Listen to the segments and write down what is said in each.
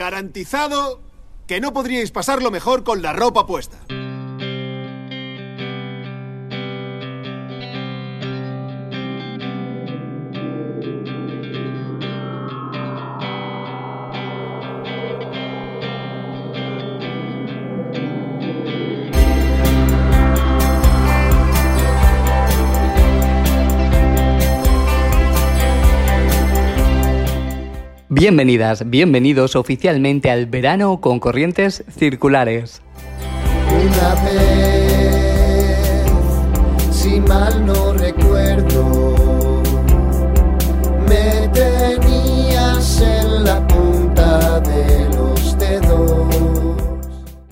Garantizado que no podríais pasarlo mejor con la ropa puesta. Bienvenidas, bienvenidos oficialmente al verano con corrientes circulares. Una vez, si mal no recuerdo,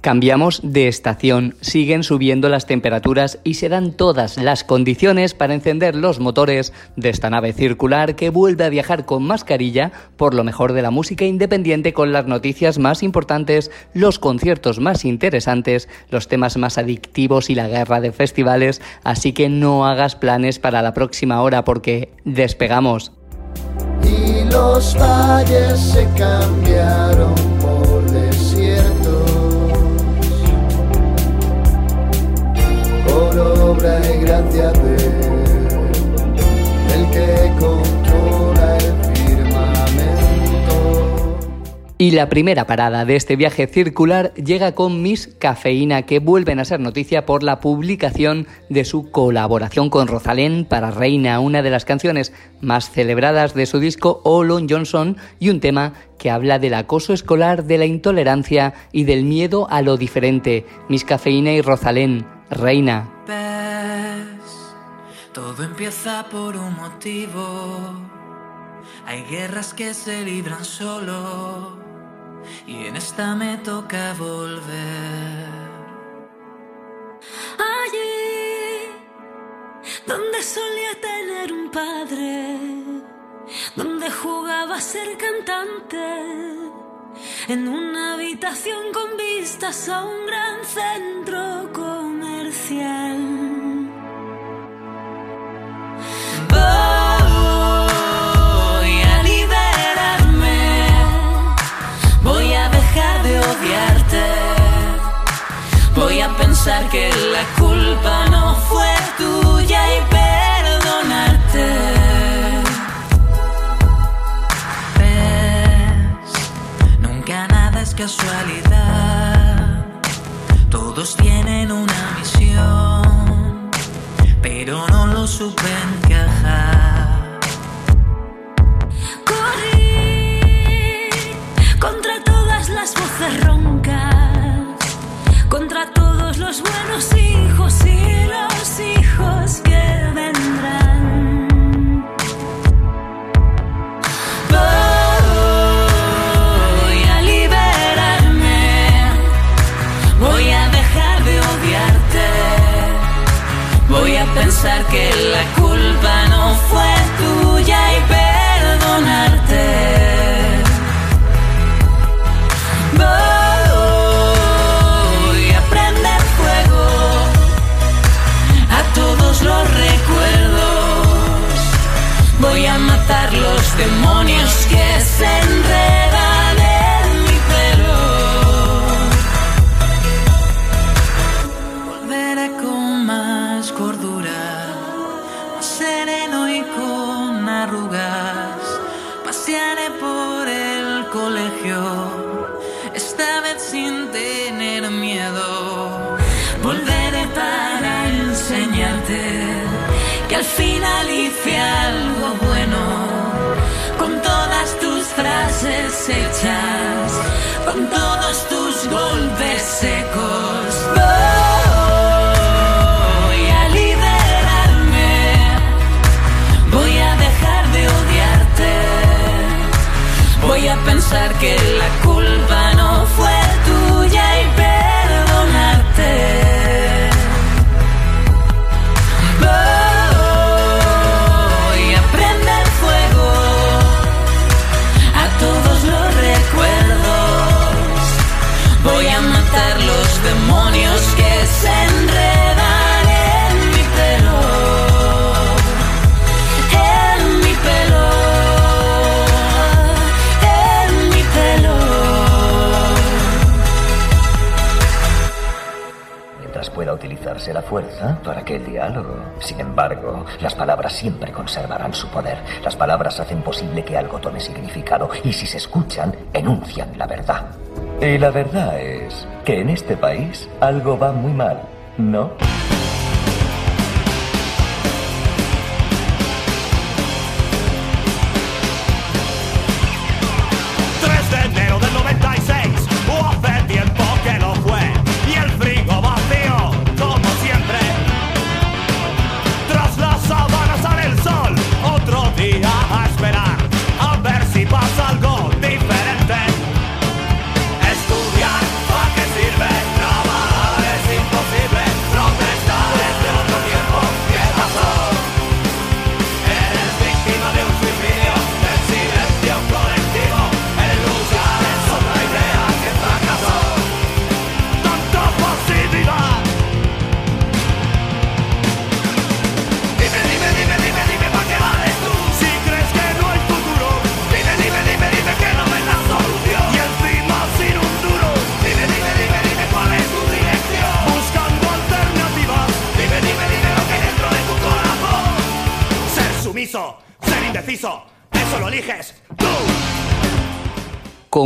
Cambiamos de estación, siguen subiendo las temperaturas y se dan todas las condiciones para encender los motores de esta nave circular que vuelve a viajar con mascarilla por lo mejor de la música independiente con las noticias más importantes, los conciertos más interesantes, los temas más adictivos y la guerra de festivales, así que no hagas planes para la próxima hora porque despegamos. Y los se cambiaron gracia de el que controla el firmamento. Y la primera parada de este viaje circular llega con Miss Cafeína, que vuelven a ser noticia por la publicación de su colaboración con Rosalén para Reina, una de las canciones más celebradas de su disco Olon Johnson y un tema que habla del acoso escolar, de la intolerancia y del miedo a lo diferente. Miss Cafeína y Rosalén, Reina. Todo empieza por un motivo. Hay guerras que se libran solo y en esta me toca volver. Allí donde solía tener un padre, donde jugaba a ser cantante, en una habitación con vistas a un gran centro comercial. Que la culpa no fue tuya y perdonarte. Ves, nunca nada es casualidad, todos tienen una misión, pero no lo supe los buenos hijos y los hijos que vendrán. Voy a liberarme, voy a dejar de odiarte, voy a pensar que que se con todos tus golpes secos. Voy a liberarme, voy a dejar de odiarte, voy a pensar que la culpa fuerza para que el diálogo. Sin embargo, las palabras siempre conservarán su poder. Las palabras hacen posible que algo tome significado y si se escuchan, enuncian la verdad. Y la verdad es que en este país algo va muy mal, ¿no?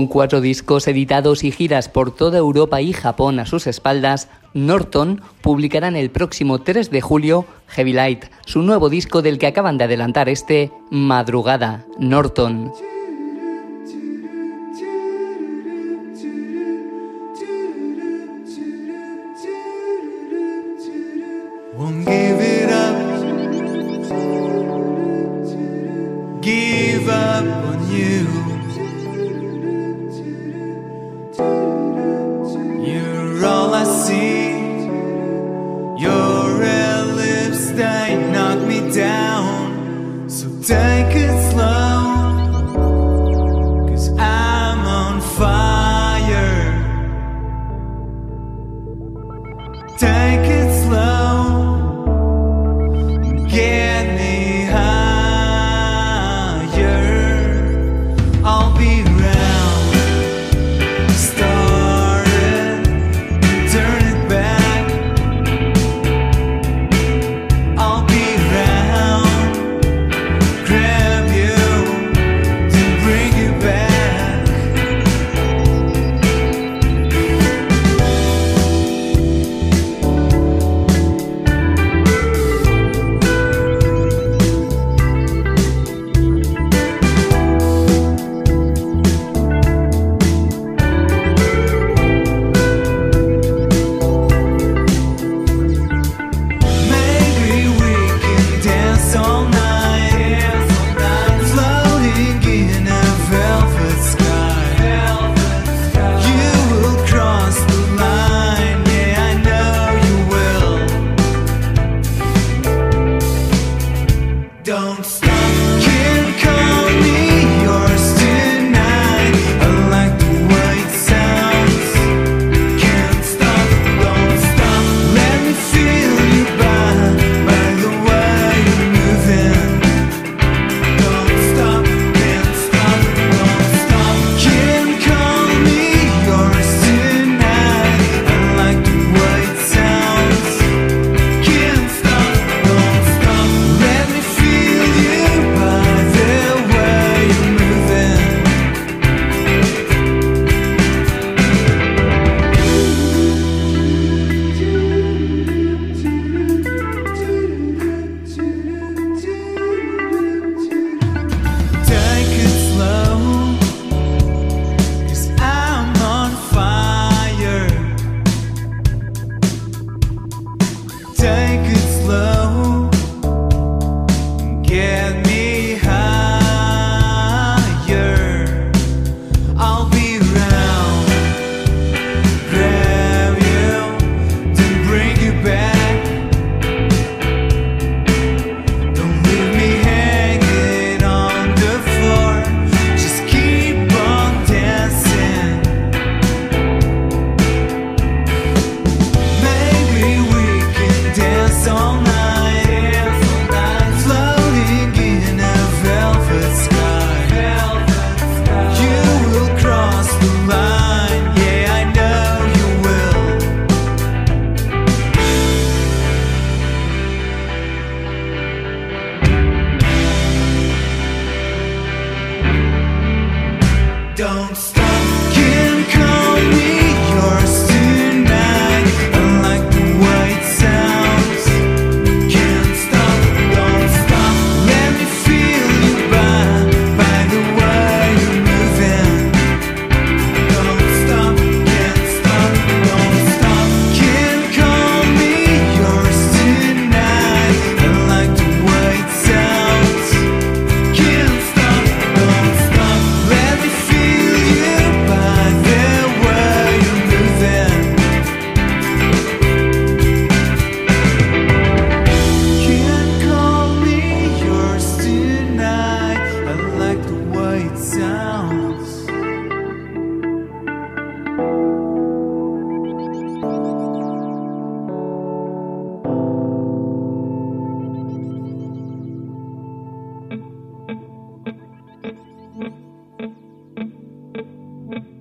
Con cuatro discos editados y giras por toda Europa y Japón a sus espaldas, Norton publicarán el próximo 3 de julio Heavy Light, su nuevo disco del que acaban de adelantar este Madrugada, Norton.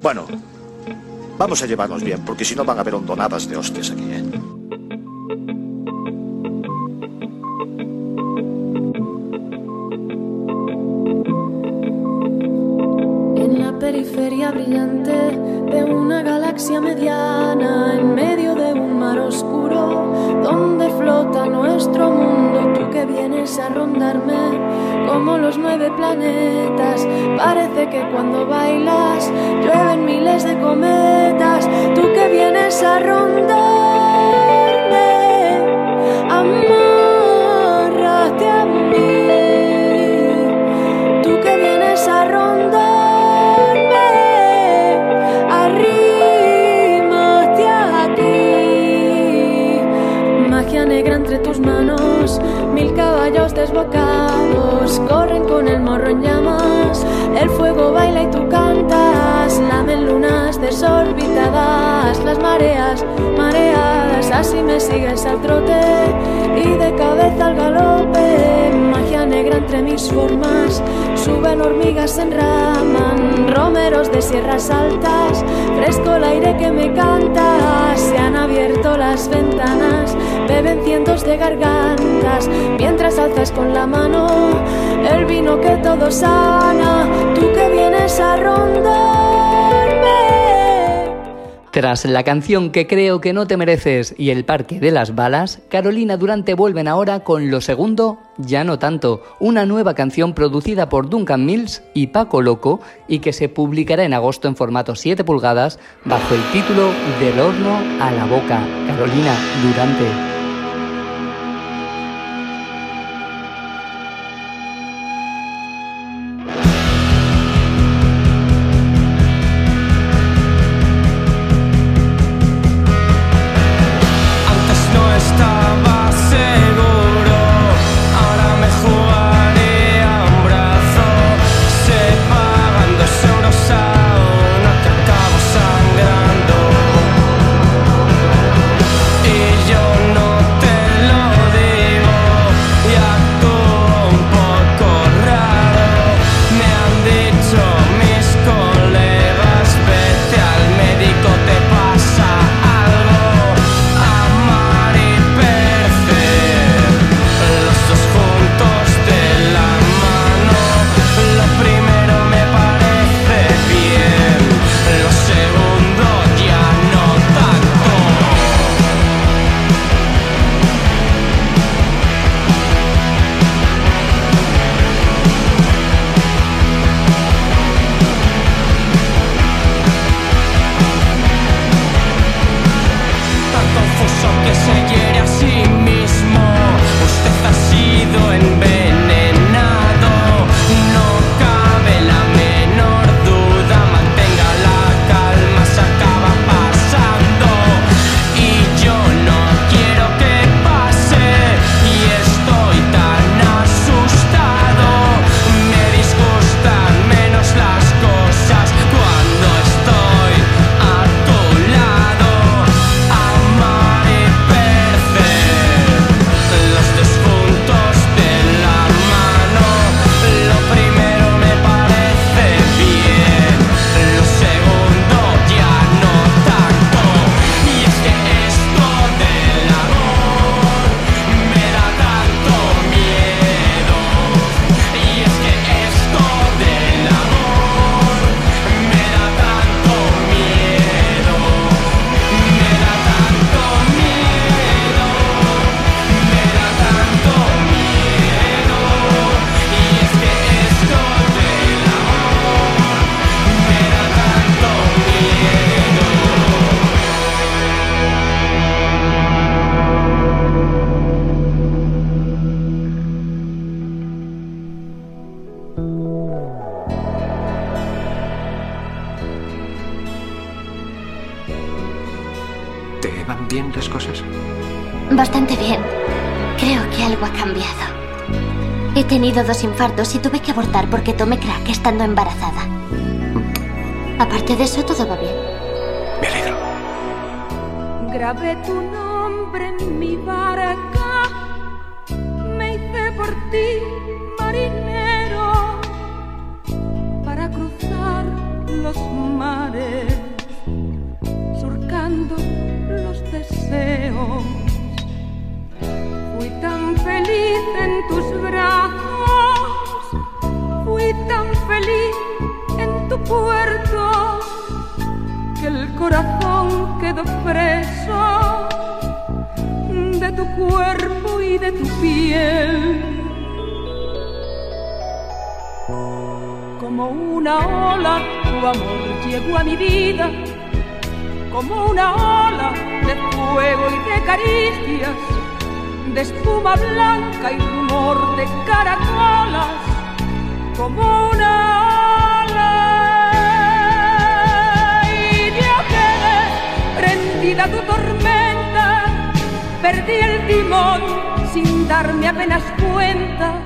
Bueno, vamos a llevarnos bien, porque si no van a haber hondonadas de hostias aquí, ¿eh? En la periferia brillante de una galaxia mediana, en medio de un mar oscuro, donde flota nuestro mundo, tú que vienes a rondarme como los nueve planetas. Parece que cuando bailas llueven miles de cometas, tú que vienes a rondarme, amárrate a mí. Tú que vienes a rondarme, arrímate aquí. Magia negra entre tus manos, mil caballos desbocados corren con el morro en llamas. El fuego baila y tú cantas, lamen lunas desorbitadas, las mareas mareadas. Así me sigues al trote y de cabeza al galope. Magia negra entre mis formas, suben hormigas, enraman, romeros de sierras altas, fresco el aire que me canta, se han abierto las ventanas, beben cientos de gargantas, mientras alzas con la mano el vino que todo sana, tú que vienes a rondarme. Tras la canción que creo que no te mereces y el parque de las balas, Carolina Durante vuelven ahora con lo segundo, ya no tanto, una nueva canción producida por Duncan Mills y Paco Loco y que se publicará en agosto en formato 7 pulgadas bajo el título Del horno a la boca. Carolina Durante. Cosas? Bastante bien. Creo que algo ha cambiado. He tenido dos infartos y tuve que abortar porque tomé crack estando embarazada. Aparte de eso, todo va bien. Grabé tu nombre en mi barca, me hice por ti marinero para cruzar los mares, Fui tan feliz en tus brazos, fui tan feliz en tu puerto que el corazón quedó preso de tu cuerpo y de tu piel. Como una ola, tu amor llegó a mi vida, como una ola fuego y de caricias, de espuma blanca y rumor de caracolas, como una ola. Y yo quedé prendida tu tormenta, perdí el timón sin darme apenas cuenta.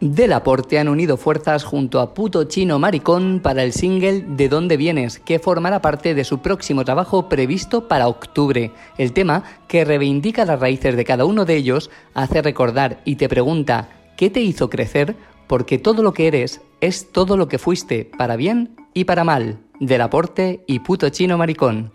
Del aporte han unido fuerzas junto a Puto Chino Maricón para el single De dónde vienes, que formará parte de su próximo trabajo previsto para octubre. El tema, que reivindica las raíces de cada uno de ellos, hace recordar y te pregunta ¿qué te hizo crecer? Porque todo lo que eres es todo lo que fuiste, para bien y para mal. Del aporte y Puto Chino Maricón.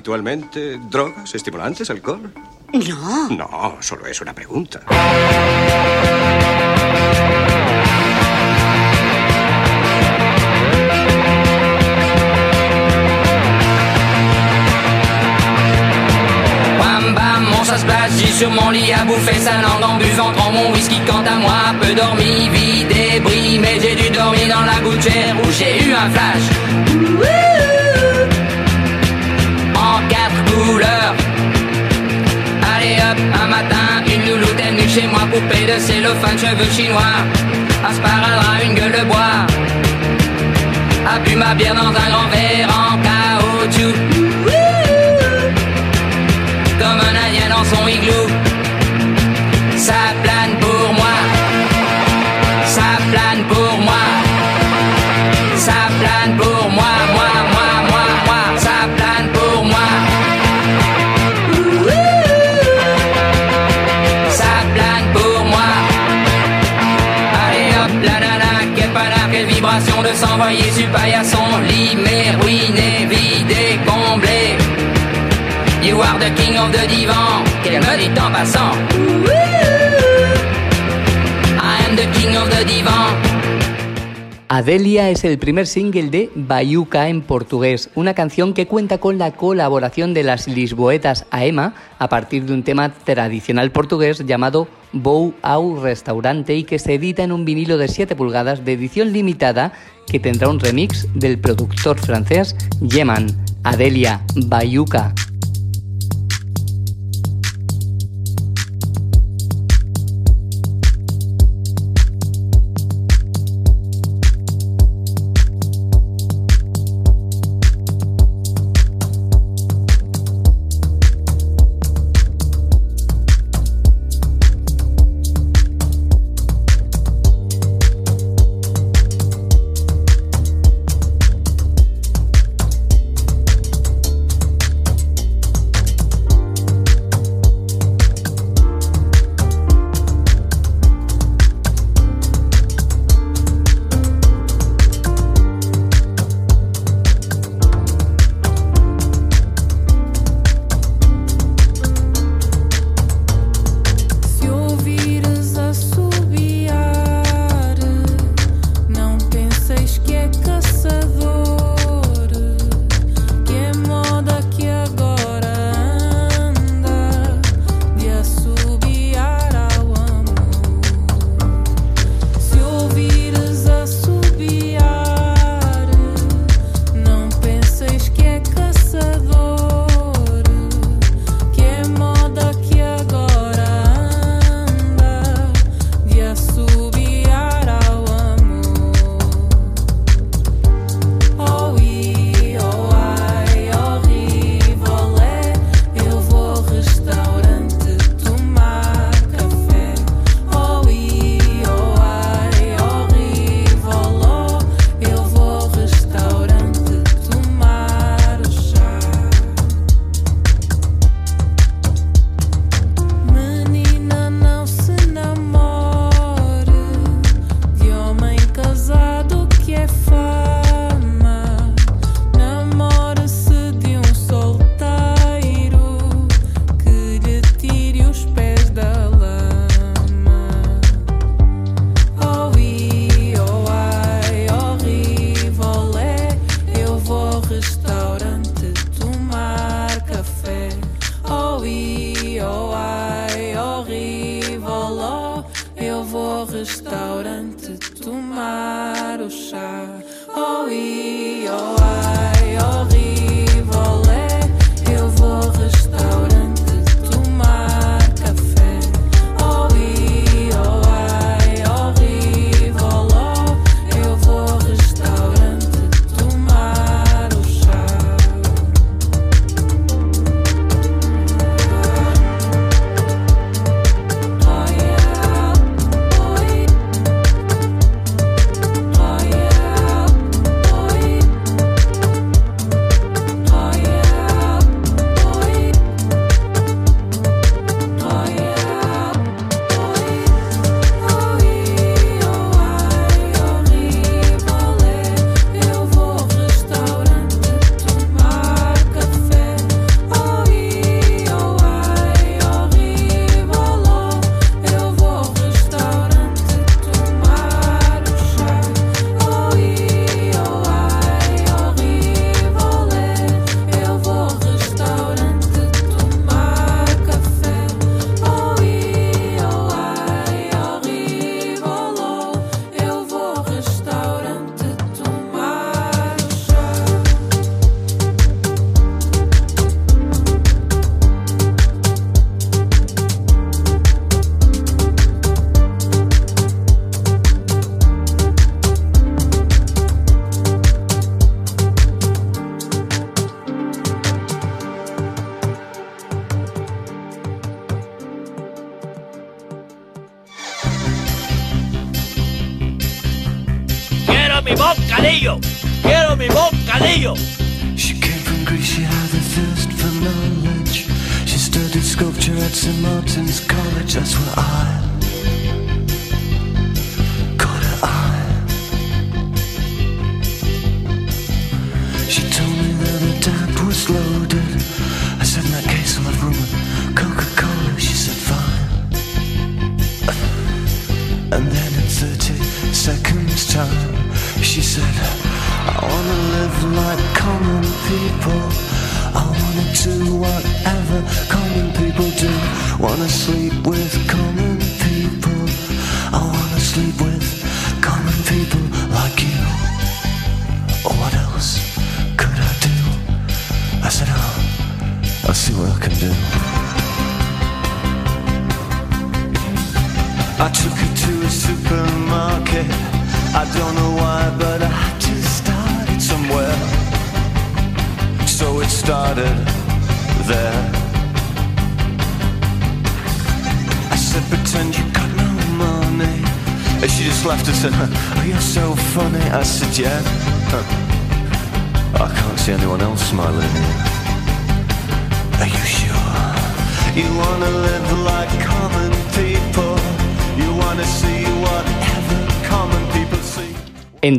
Habitualmente drogas, estimulantes, alcohol? No. No, solo es una pregunta. J'ai sur mon lit à bouffer sa langue en buvant grand mon whisky quant à moi, peu dormi, vie débris, mais j'ai dû dormir dans la gouttière où j'ai eu un flash. Un matin, une louloute est chez moi, poupée de cellophane, cheveux chinois, sparadrap, une gueule de bois. A bu ma bière dans un grand verre en caoutchouc. Comme un indien dans son igloo. Ça plane pour moi. Ça plane pour moi. King of the divan. En. I am the king of the. Adelia es el primer single de Bayuca en portugués, una canción que cuenta con la colaboración de las lisboetas Aema a partir de un tema tradicional portugués llamado Bou au Restaurante y que se edita en un vinilo de 7 pulgadas de edición limitada que tendrá un remix del productor francés Yeman. Adelia, Bayuca.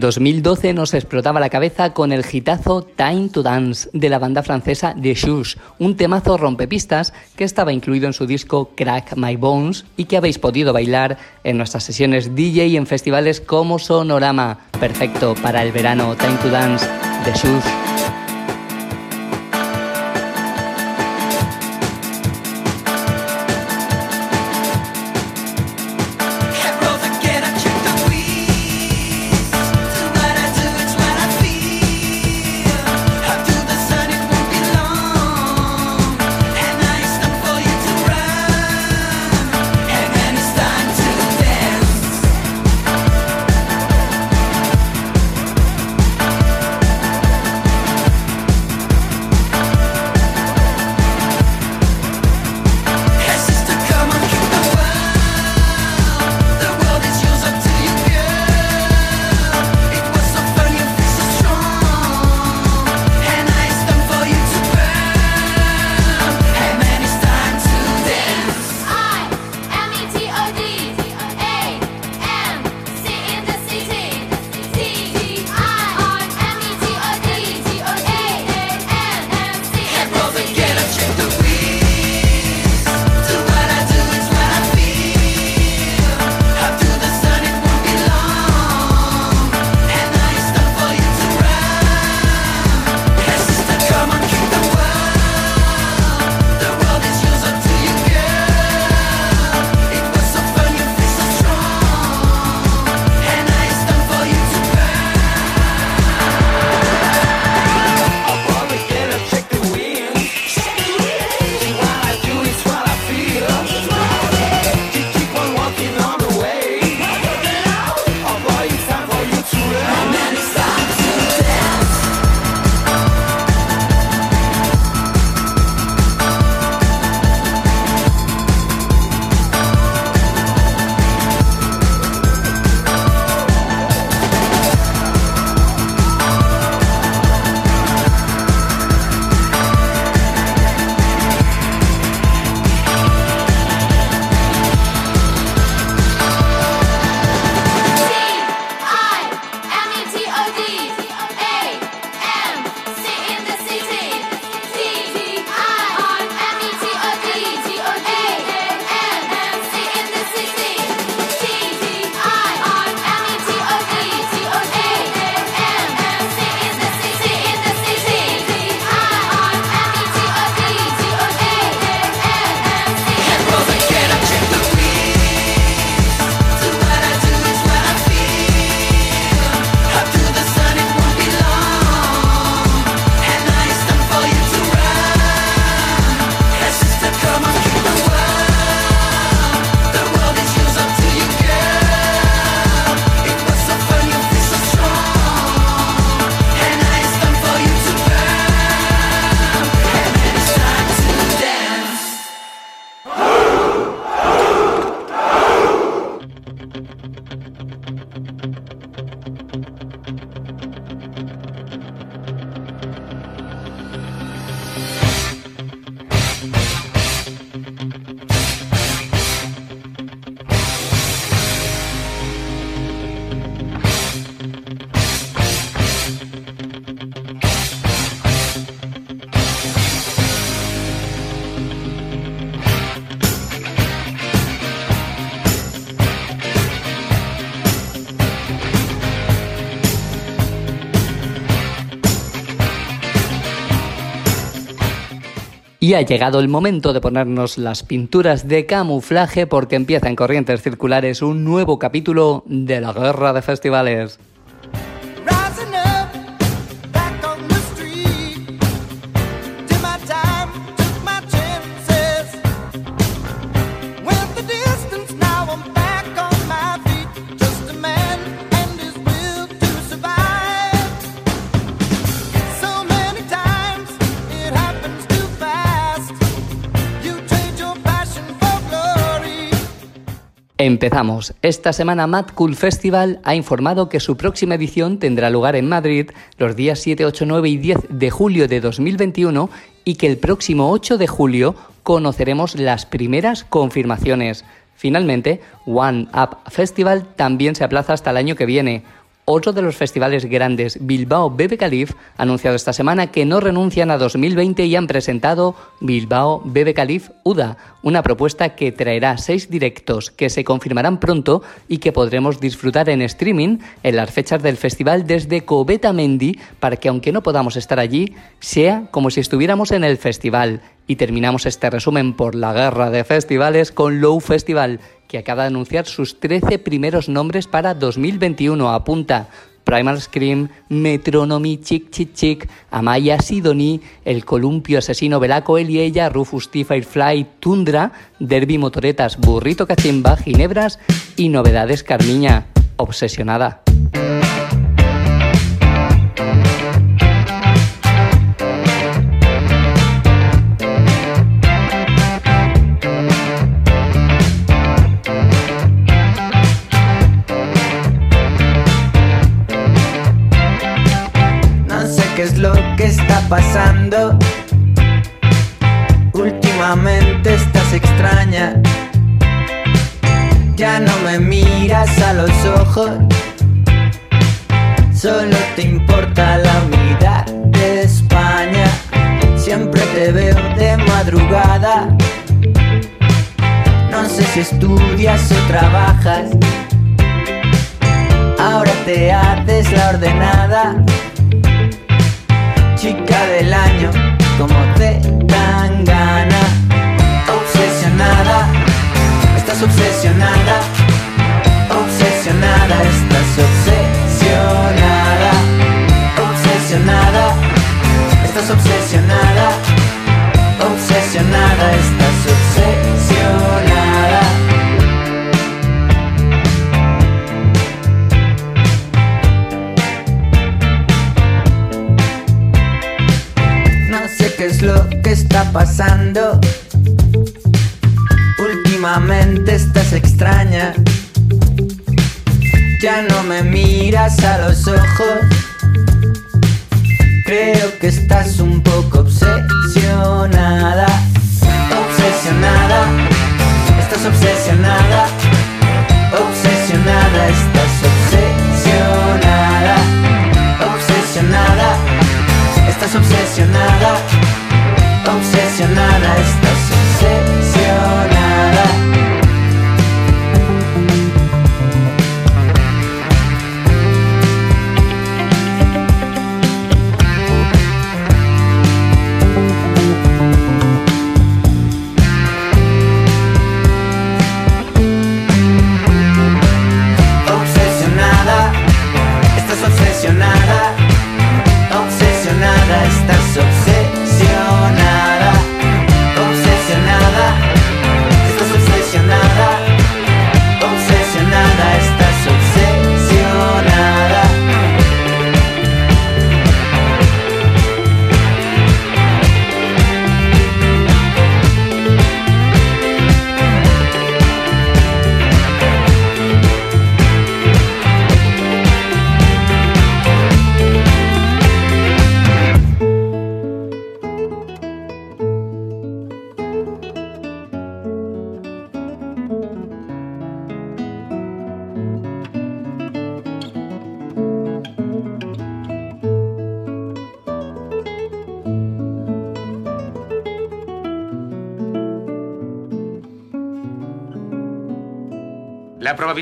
2012 nos explotaba la cabeza con el hitazo Time to Dance de la banda francesa The Shoes, un temazo rompepistas que estaba incluido en su disco Crack My Bones y que habéis podido bailar en nuestras sesiones DJ y en festivales como Sonorama. Perfecto para el verano, Time to Dance, The Shoes. Y ha llegado el momento de ponernos las pinturas de camuflaje porque empieza en Corrientes Circulares un nuevo capítulo de la Guerra de Festivales. Empezamos. Esta semana Mad Cool Festival ha informado que su próxima edición tendrá lugar en Madrid los días 7, 8, 9 y 10 de julio de 2021 y que el próximo 8 de julio conoceremos las primeras confirmaciones. Finalmente, One Up Festival también se aplaza hasta el año que viene. Otro de los festivales grandes, Bilbao Bebe Calif, ha anunciado esta semana que no renuncian a 2020 y han presentado Bilbao Bebe Calif UDA, una propuesta que traerá seis directos que se confirmarán pronto y que podremos disfrutar en streaming en las fechas del festival desde Coveta Mendi para que aunque no podamos estar allí, sea como si estuviéramos en el festival. Y terminamos este resumen por la guerra de festivales con Low Festival, que acaba de anunciar sus 13 primeros nombres para 2021. Apunta Primal Scream, Metronomy, Chick Chick Chick, Amaya Sidoni, El Columpio Asesino Belaco, Él y Ella, Rufus T. Firefly, Tundra, Derby Motoretas, Burrito Cachimba, Ginebras y Novedades Carmiña. Obsesionada. Pasando. Últimamente estás extraña. Ya no me miras a los ojos. Solo te importa la unidad de España. Siempre te veo de madrugada. No sé si estudias o trabajas. Ahora te haces la ordenada chica del año, como te dan gana. Obsesionada, estás obsesionada, obsesionada, estás obsesionada, obsesionada, estás obsesionada, pasando. Últimamente estás extraña. Ya no me miras a los ojos. Creo que estás un poco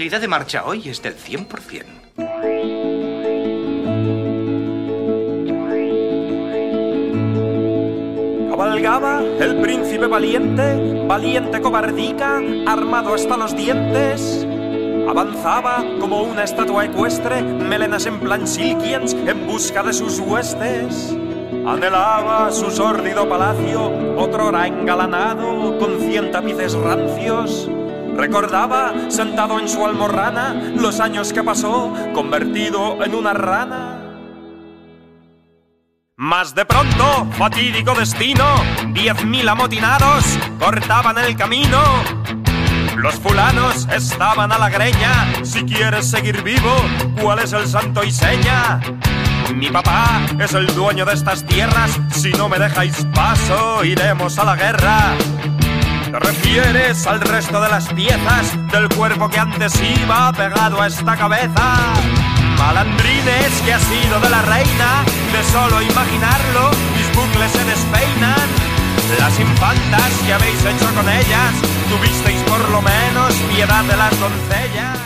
Probabilidad de marcha hoy es del 100%. Cabalga Llegaba el príncipe valiente, valiente cobardica, armado hasta los dientes. Avanzaba como una estatua ecuestre, melenas en plan silkiens, en busca de sus huestes. Anhelaba su sórdido palacio, otrora engalanado con cien tapices rancios. Recordaba, sentado en su almorrana, los años que pasó, convertido en una rana. Mas de pronto, fatídico destino, diez mil amotinados cortaban el camino. Los fulanos estaban a la greña, si quieres seguir vivo, ¿cuál es el santo y seña? Mi papá es el dueño de estas tierras, si no me dejáis paso, iremos a la guerra. ¿Te refieres al resto de las piezas del cuerpo que antes iba pegado a esta cabeza? Malandrines que ha sido de la reina, de solo imaginarlo, mis bucles se despeinan. Las infantas que habéis hecho con ellas, tuvisteis por lo menos piedad de las doncellas.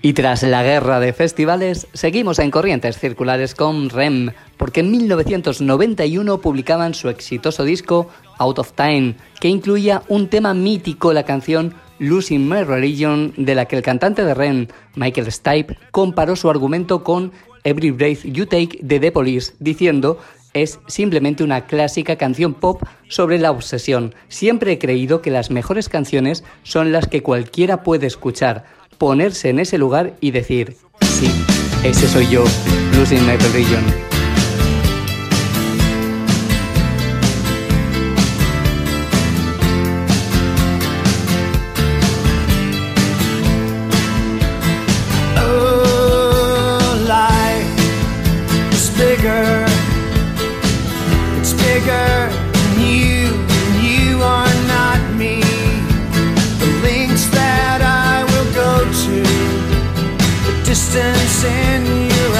Y tras la guerra de festivales, seguimos en corrientes circulares con REM, porque en 1991 publicaban su exitoso disco Out of Time, que incluía un tema mítico, la canción Losing My Religion, de la que el cantante de REM, Michael Stipe, comparó su argumento con Every Breath You Take de The Police, diciendo es simplemente una clásica canción pop sobre la obsesión. Siempre he creído que las mejores canciones son las que cualquiera puede escuchar, ponerse en ese lugar y decir, sí, ese soy yo, Losing My Religion. Distance in your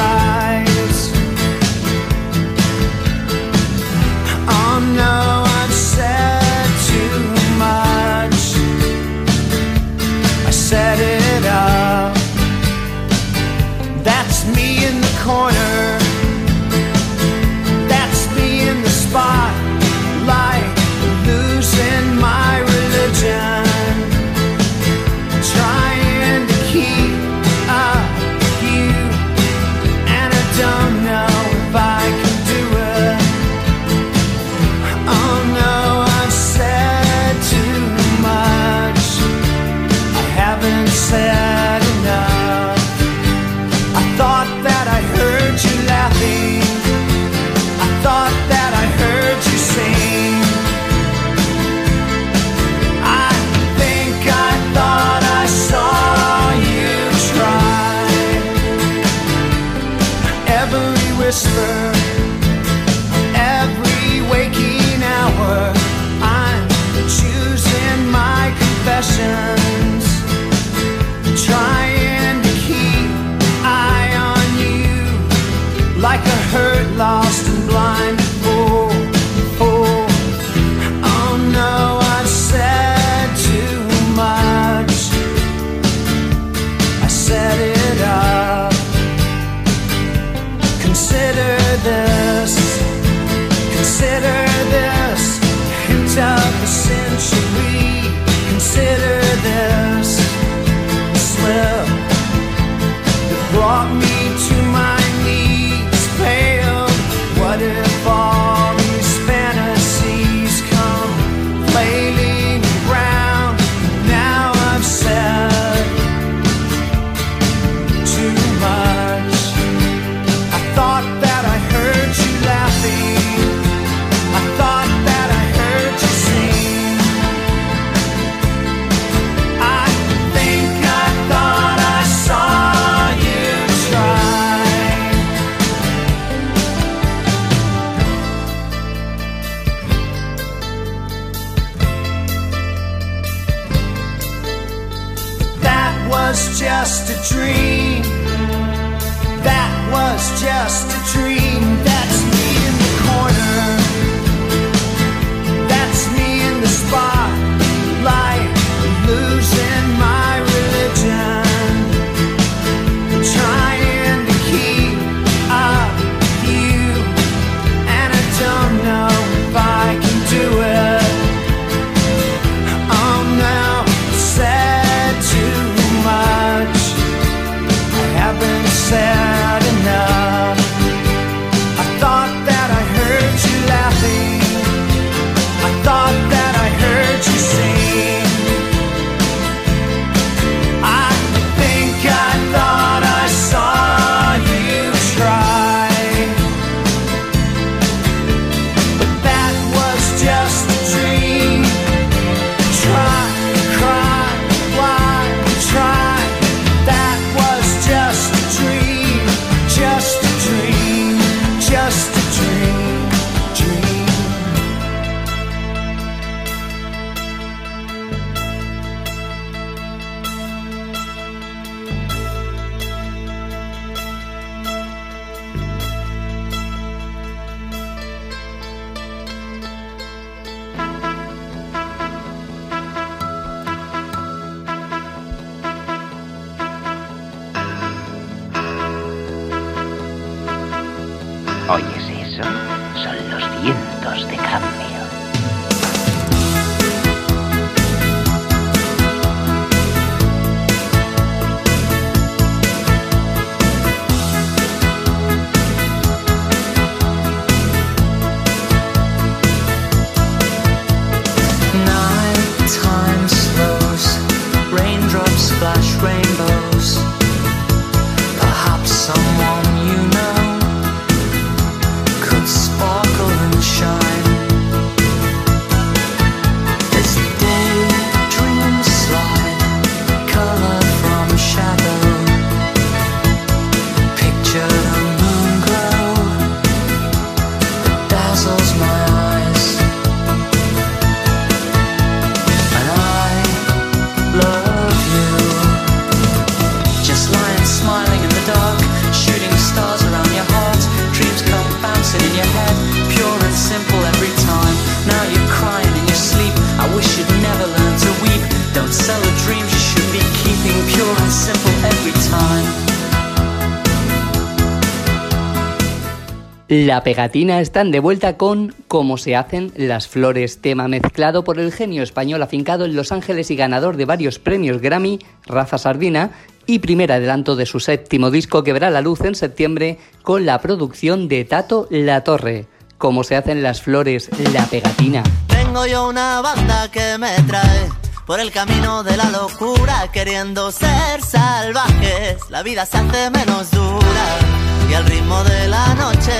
La pegatina están de vuelta con Cómo se hacen las flores, tema mezclado por el genio español afincado en Los Ángeles y ganador de varios premios Grammy, Rafa Sardina, y primer adelanto de su séptimo disco que verá la luz en septiembre con la producción de Tato La Torre. Cómo se hacen las flores, la pegatina. Tengo yo una banda que me trae por el camino de la locura, queriendo ser salvajes. La vida se hace menos dura y al ritmo de la noche,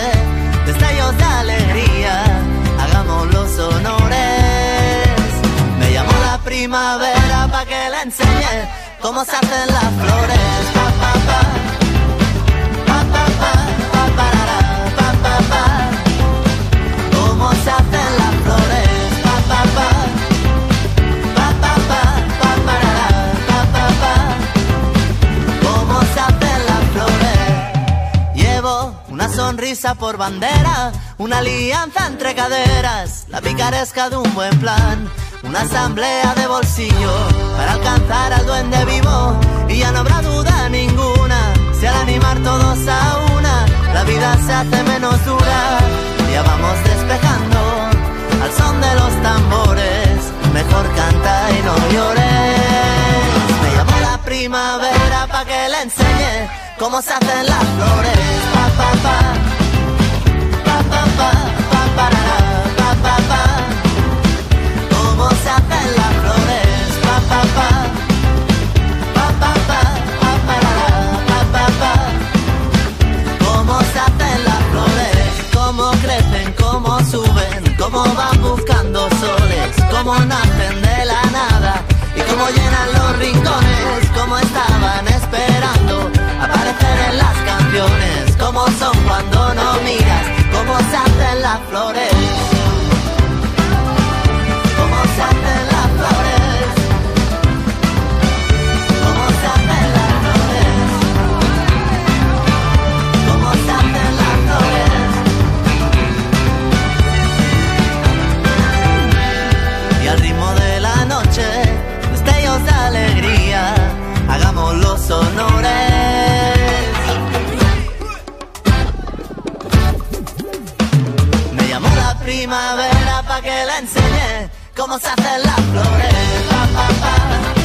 destellos de alegría, hagamos los honores. Me llamó la primavera pa' que le enseñe cómo se hacen las flores. Sonrisa por bandera, una alianza entre caderas, la picaresca de un buen plan. Una asamblea de bolsillo para alcanzar al duende vivo y ya no habrá duda ninguna si al animar todos a una la vida se hace menos dura. Ya vamos despejando al son de los tambores, mejor canta y no llores. Me llamó la primavera pa' que le enseñe cómo se hacen las flores. Pa, pa. Pa, cómo van buscando soles, cómo nacen de la nada y cómo llenan los rincones, cómo estaban esperando aparecer en las canciones, cómo son cuando no miras, cómo se hacen las flores. Primavera pa' que le enseñe cómo se hacen las flores.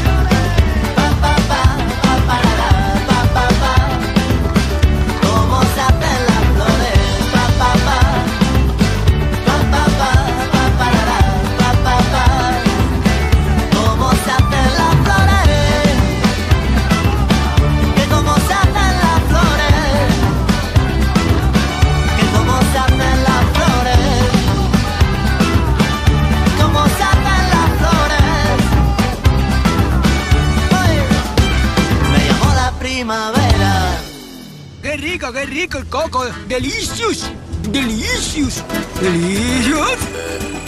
Rico, qué rico el coco! ¡Delicious! ¡Delicious! ¡Delicious!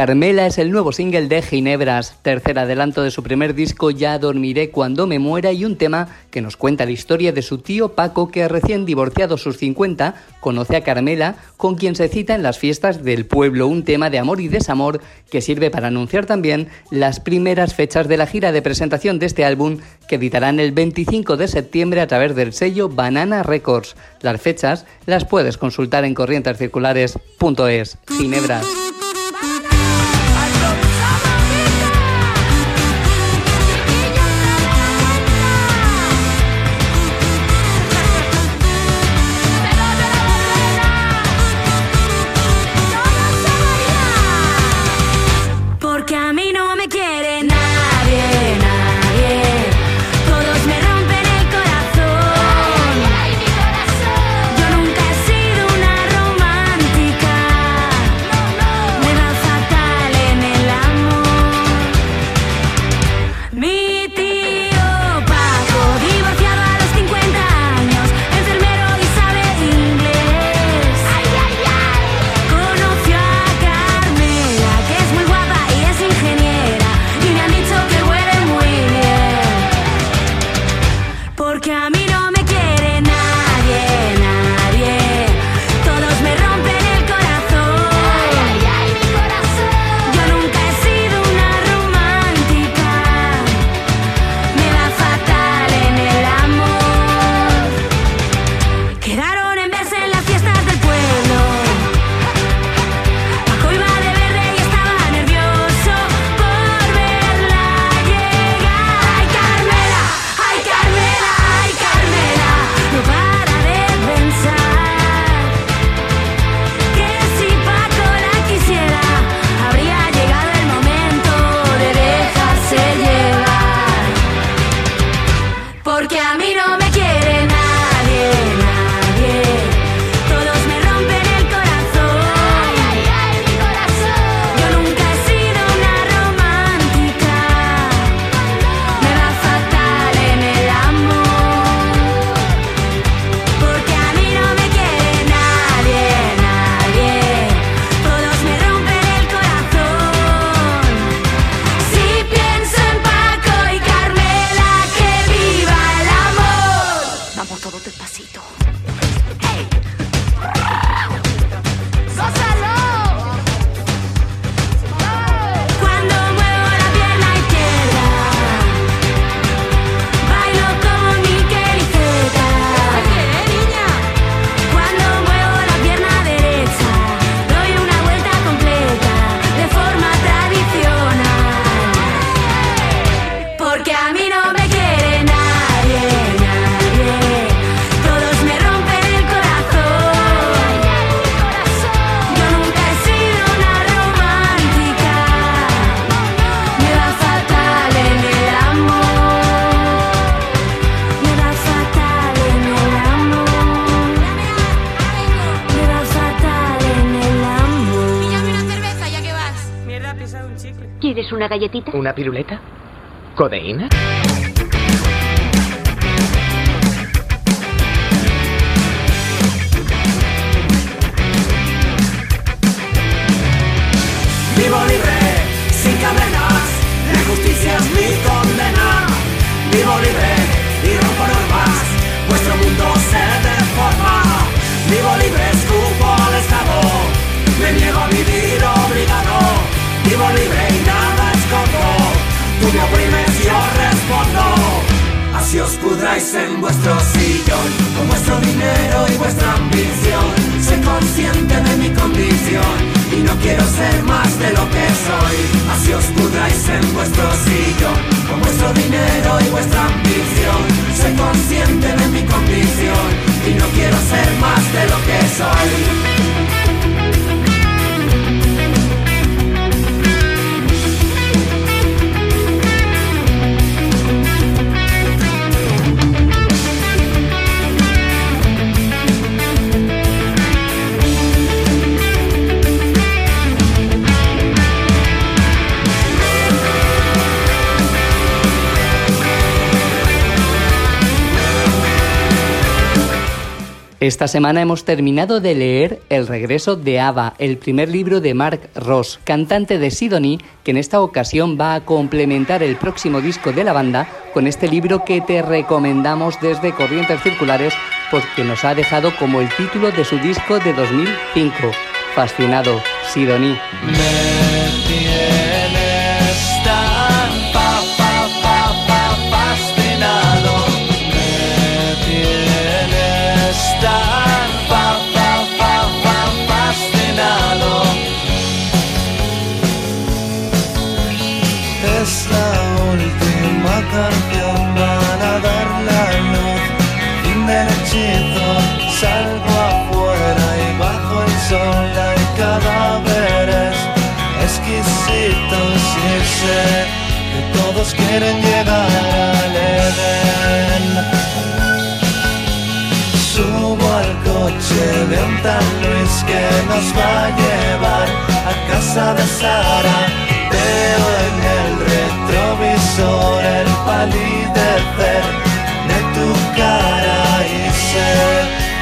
Carmela es el nuevo single de Ginebras, tercer adelanto de su primer disco Ya dormiré cuando me muera y un tema que nos cuenta la historia de su tío Paco que recién divorciado sus 50 conoce a Carmela con quien se cita en las fiestas del pueblo, un tema de amor y desamor que sirve para anunciar también las primeras fechas de la gira de presentación de este álbum que editarán el 25 de septiembre a través del sello Banana Records. Las fechas las puedes consultar en corrientescirculares.es. Ginebras. Galletita? ¿Una piruleta? ¿Codeína? Vivo libre, sin cadenas, la justicia es mi condena. Vivo libre y rompo normas, vuestro mundo se deforma. Vivo libre, escupo al Estado, me niego a vivir obligado. Vivo libre me oprimes, yo respondo. Así os pudráis en vuestro sillón, con vuestro dinero y vuestra ambición. Sé consciente de mi condición y no quiero ser más de lo que soy. Así os pudráis en vuestro sillón, con vuestro dinero y vuestra ambición. Sé consciente de mi condición y no quiero ser más de lo que soy. Esta semana hemos terminado de leer El regreso de Ava, el primer libro de Mark Ross, cantante de Sidonie, que en esta ocasión va a complementar el próximo disco de la banda con este libro que te recomendamos desde Corrientes Circulares porque nos ha dejado como el título de su disco de 2005. Fascinado, Sidonie. Nos va a llevar a casa de Sara. Veo en el retrovisor el palidecer de tu cara y sé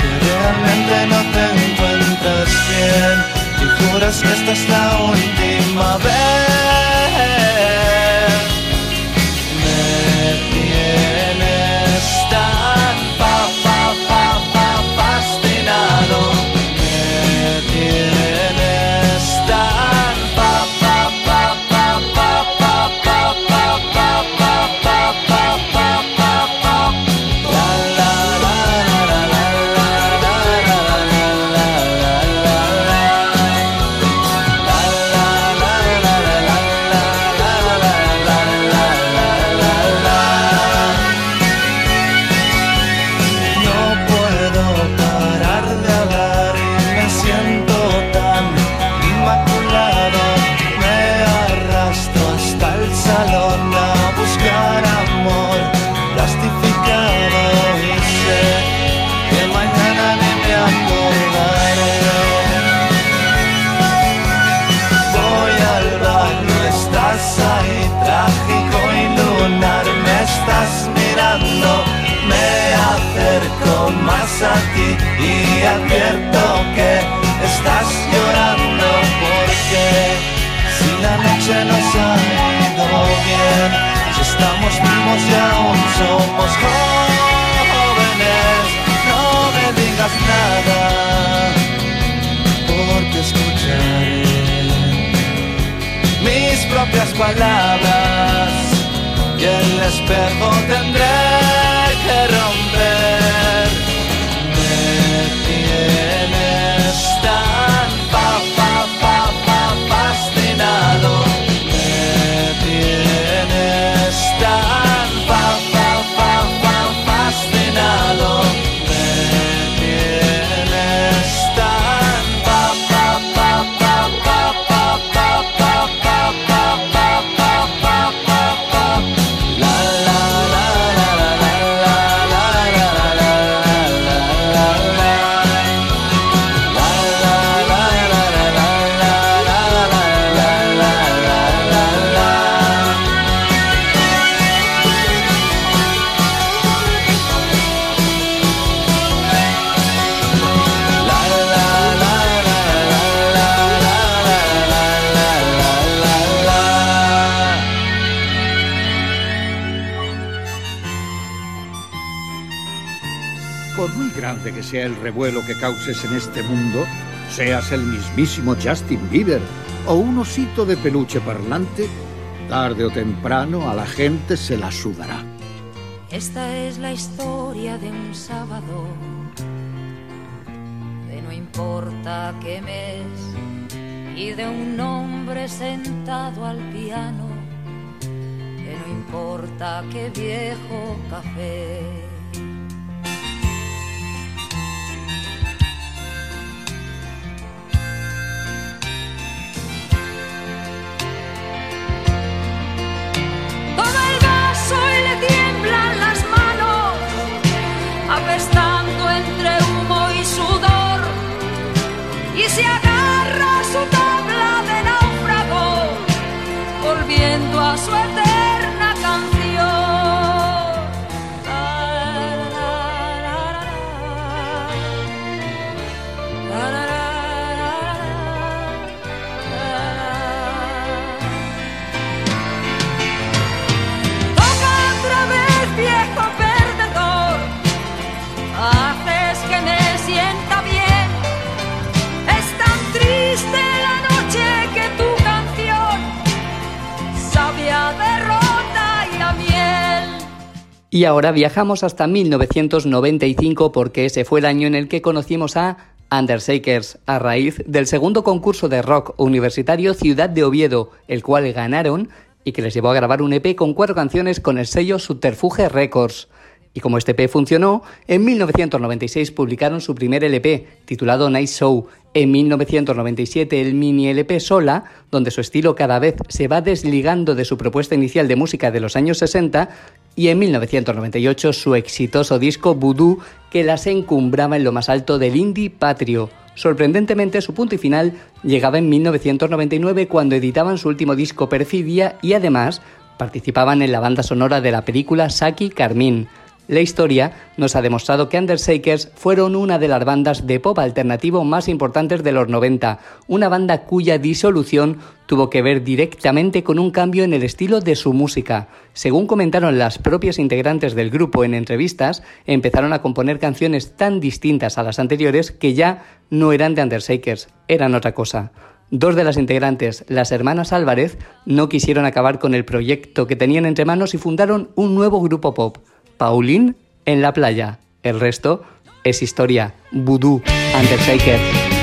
que realmente no te encuentras bien y juras que esta es la última vez. Vivos y aún somos jóvenes, no me digas nada porque escucharé mis propias palabras y el espejo tendré que romper. Sea el revuelo que causes en este mundo, seas el mismísimo Justin Bieber o un osito de peluche parlante, tarde o temprano a la gente se la sudará. Esta es la historia de un sábado, de no importa qué mes, y de un hombre sentado al piano, de no importa qué viejo café. Y ahora viajamos hasta 1995 porque ese fue el año en el que conocimos a Undershakers a raíz del segundo concurso de rock universitario Ciudad de Oviedo, el cual ganaron y que les llevó a grabar un EP con cuatro canciones con el sello Subterfuge Records. Y como este EP funcionó, en 1996 publicaron su primer LP, titulado Night Show. En 1997 el mini LP Sola, donde su estilo cada vez se va desligando de su propuesta inicial de música de los años 60, y en 1998 su exitoso disco Voodoo, que las encumbraba en lo más alto del indie patrio. Sorprendentemente, su punto y final llegaba en 1999 cuando editaban su último disco Perfidia y además participaban en la banda sonora de la película Saki Carmín. La historia nos ha demostrado que Undershakers fueron una de las bandas de pop alternativo más importantes de los 90, una banda cuya disolución tuvo que ver directamente con un cambio en el estilo de su música. Según comentaron las propias integrantes del grupo en entrevistas, empezaron a componer canciones tan distintas a las anteriores que ya no eran de Undershakers, eran otra cosa. Dos de las integrantes, las hermanas Álvarez, no quisieron acabar con el proyecto que tenían entre manos y fundaron un nuevo grupo pop. Pauline en la playa. El resto es historia. Voodoo, Undertaker.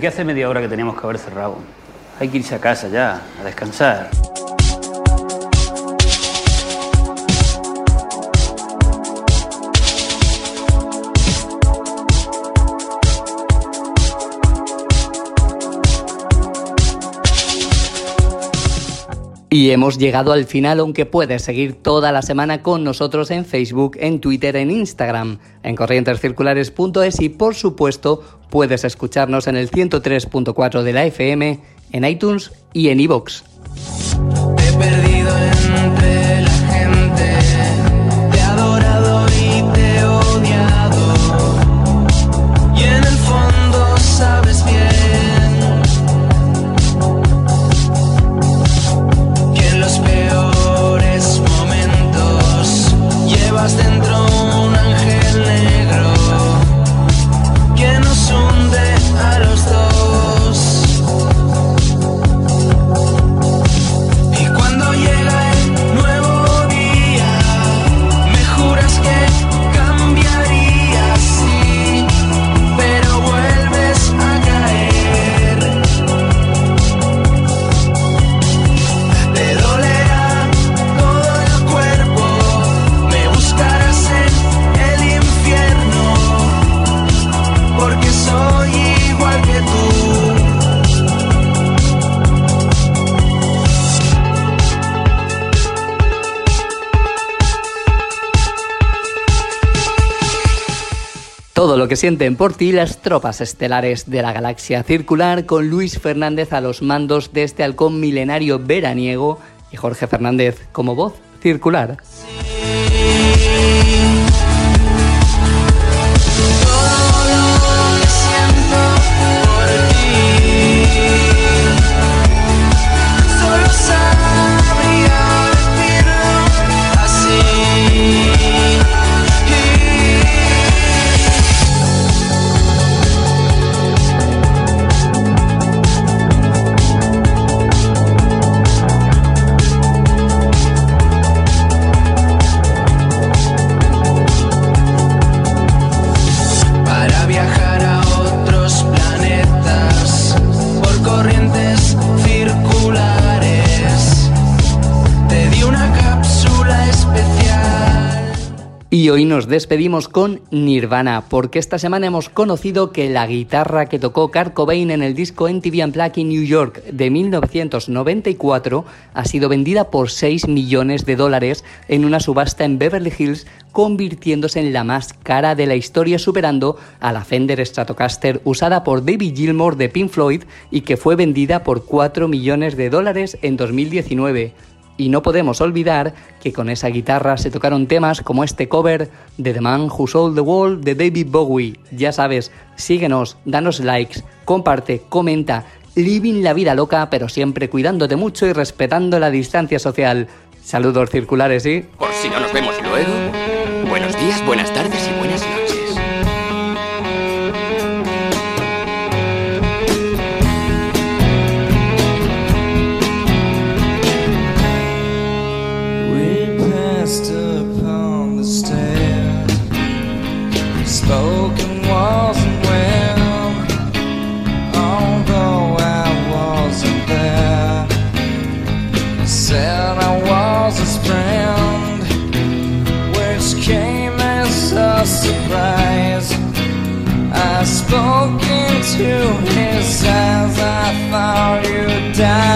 ¿Qué hace media hora que teníamos que haber cerrado? Hay que irse a casa ya, a descansar. Y hemos llegado al final, aunque puedes seguir toda la semana con nosotros en Facebook, en Twitter, en Instagram, en corrientescirculares.es y por supuesto puedes escucharnos en el 103.4 de la FM, en iTunes y en iVoox. Lo que sienten por ti las tropas estelares de la galaxia circular con Luis Fernández a los mandos de este halcón milenario veraniego y Jorge Fernández como voz circular. Y hoy nos despedimos con Nirvana, porque esta semana hemos conocido que la guitarra que tocó Kurt Cobain en el disco MTV Unplugged in New York de 1994 ha sido vendida por 6 millones de dólares en una subasta en Beverly Hills, convirtiéndose en la más cara de la historia, superando a la Fender Stratocaster usada por David Gilmour de Pink Floyd y que fue vendida por 4 millones de dólares en 2019. Y no podemos olvidar que con esa guitarra se tocaron temas como este cover de The Man Who Sold the World de David Bowie. Ya sabes, síguenos, danos likes, comparte, comenta, living la vida loca, pero siempre cuidándote mucho y respetando la distancia social. Saludos circulares, ¿sí? Por si no nos vemos luego, buenos días, buenas tardes y you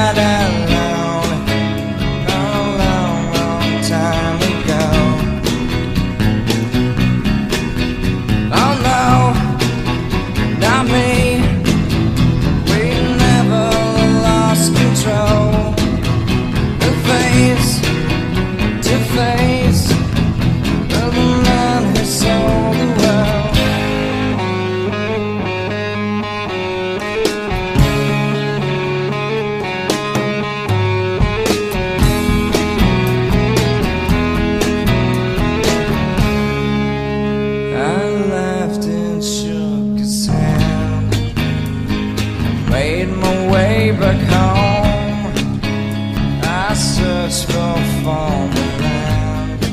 searched for former land.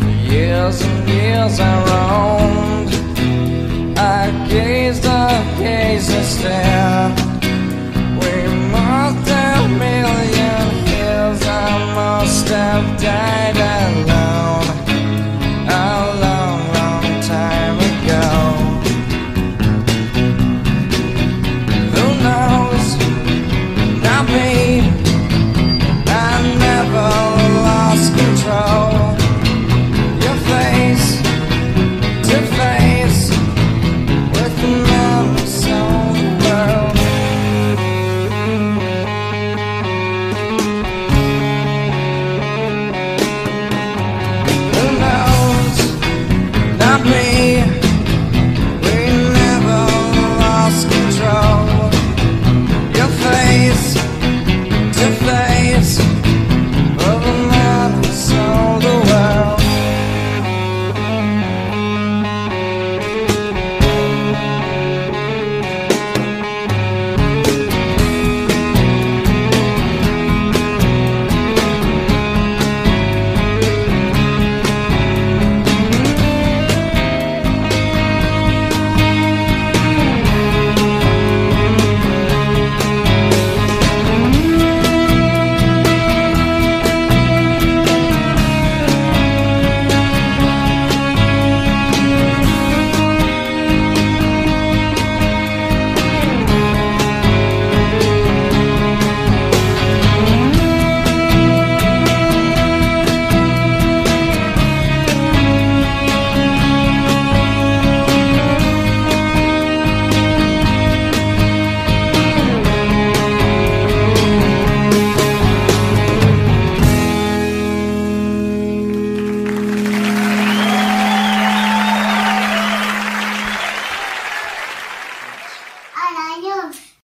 For years and years I roamed. I gazed, I gazed and stared. We must have million years. I must have died.